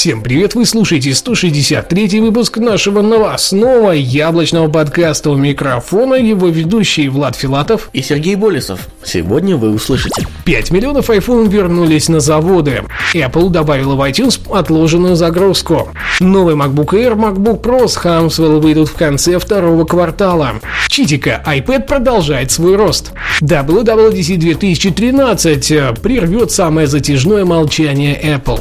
Всем привет, вы слушаете 163 выпуск нашего новостного яблочного подкаста. У микрофона, его ведущий Влад Филатов. И Сергей Болесов. Сегодня вы услышите. 5 миллионов iPhone вернулись на заводы, Apple добавила в iTunes отложенную загрузку, новый MacBook Air, MacBook Pro с Hamswell выйдут в конце второго квартала, Читика, iPad продолжает свой рост, WWDC 2013 прервет самое затяжное молчание Apple.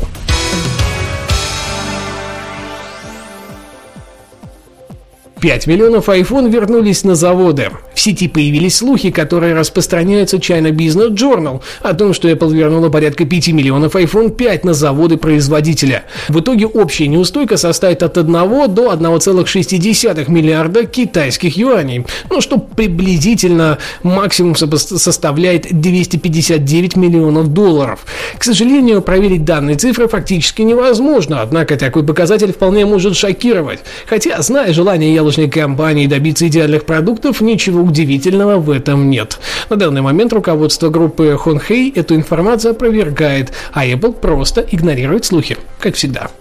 5 миллионов iPhone вернулись на заводы. В сети появились слухи, которые распространяются China Business Journal о том, что Apple вернула порядка 5 миллионов iPhone 5 на заводы производителя. В итоге общая неустойка составит от 1 до 1,6 миллиарда китайских юаней, ну что приблизительно максимум составляет 259 миллионов долларов. К сожалению, проверить данные цифры фактически невозможно, однако такой показатель вполне может шокировать. Хотя, зная желание Yellow яблочной компании добиться идеальных продуктов, ничего удивительного в этом нет. На данный момент руководство группы Хонхей эту информацию опровергает, а Apple просто игнорирует слухи, как всегда.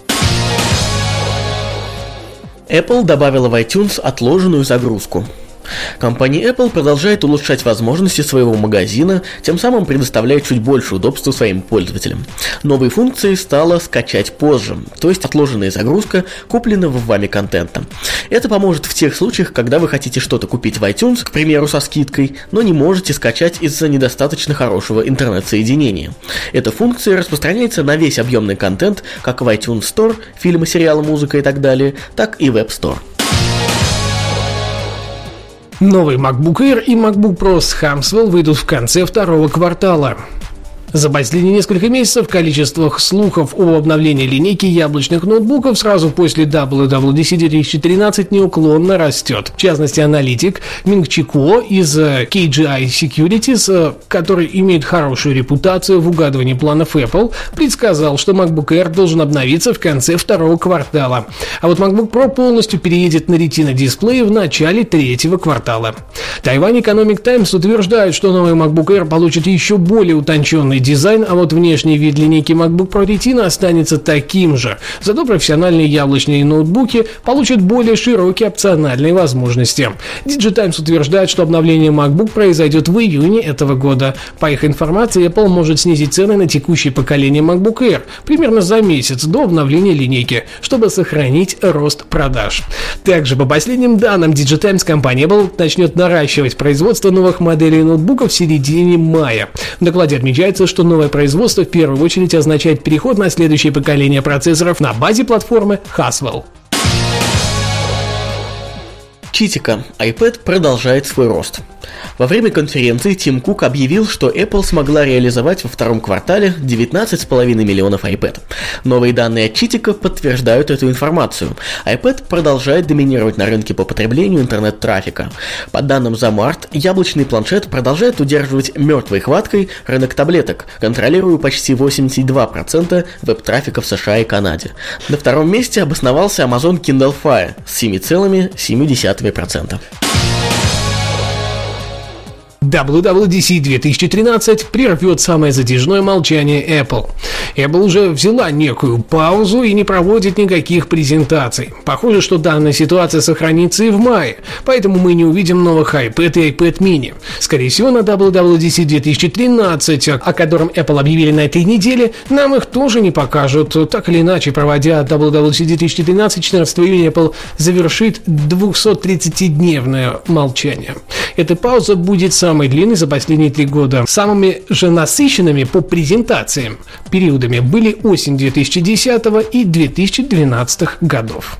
Apple добавила в iTunes отложенную загрузку. Компания Apple продолжает улучшать возможности своего магазина, тем самым предоставляя чуть больше удобства своим пользователям. Новой функцией стало скачать позже, то есть отложенная загрузка купленного вами контента. Это поможет в тех случаях, когда вы хотите что-то купить в iTunes, к примеру, со скидкой, но не можете скачать из-за недостаточно хорошего интернет-соединения. Эта функция распространяется на весь объемный контент, как в iTunes Store, фильмы, сериалы, музыка и так далее, так и Web Store. Новый MacBook Air и MacBook Pro с Hamswell выйдут в конце второго квартала. За последние несколько месяцев количество слухов о обновлении линейки яблочных ноутбуков сразу после WWDC 2013 неуклонно растет. В частности, аналитик Минг Чико из э, KGI Securities, э, который имеет хорошую репутацию в угадывании планов Apple, предсказал, что MacBook Air должен обновиться в конце второго квартала. А вот MacBook Pro полностью переедет на Retina дисплее в начале третьего квартала. Тайвань Economic Times утверждает, что новый MacBook Air получит еще более утонченный новый дизайн, а вот внешний вид линейки MacBook Pro Retina останется таким же. Зато профессиональные яблочные ноутбуки получат более широкие опциональные возможности. Digitimes утверждает, что обновление MacBook произойдет в июне этого года. По их информации, Apple может снизить цены на текущее поколение MacBook Air примерно за месяц до обновления линейки, чтобы сохранить рост продаж. Также, по последним данным Digitimes, компания Apple начнет наращивать производство новых моделей ноутбуков в середине мая. В докладе отмечается, что новое производство в первую очередь означает переход на следующее поколение процессоров на базе платформы Haswell. Читика. iPad продолжает свой рост. Во время конференции Тим Кук объявил, что Apple смогла реализовать во втором квартале 19,5 миллионов iPad. Новые данные от Читика подтверждают эту информацию. iPad продолжает доминировать на рынке по потреблению интернет-трафика. По данным за март, яблочный планшет продолжает удерживать мертвой хваткой рынок таблеток, контролируя почти 82% веб-трафика в США и Канаде. На втором месте обосновался Amazon Kindle Fire с 7,7%. WWDC 2013 прервет самое затяжное молчание Apple. Apple уже взяла некую паузу и не проводит никаких презентаций. Похоже, что данная ситуация сохранится и в мае, поэтому мы не увидим новых iPad и iPad mini. Скорее всего, на WWDC 2013, о котором Apple объявили на этой неделе, нам их тоже не покажут. Так или иначе, проводя WWDC 2013, 14 июня Apple завершит 230-дневное молчание. Эта пауза будет самой длинной за последние три года. Самыми же насыщенными по презентациям периодами были осень 2010 и 2012 годов.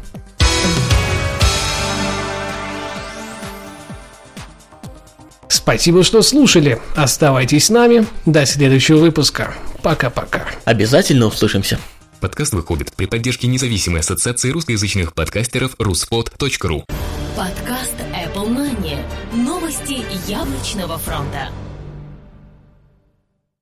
Спасибо, что слушали. Оставайтесь с нами. До следующего выпуска. Пока-пока. Обязательно услышимся. Подкаст выходит при поддержке независимой ассоциации русскоязычных подкастеров ruspod.ru Подкаст Apple Money. Новости яблочного фронта.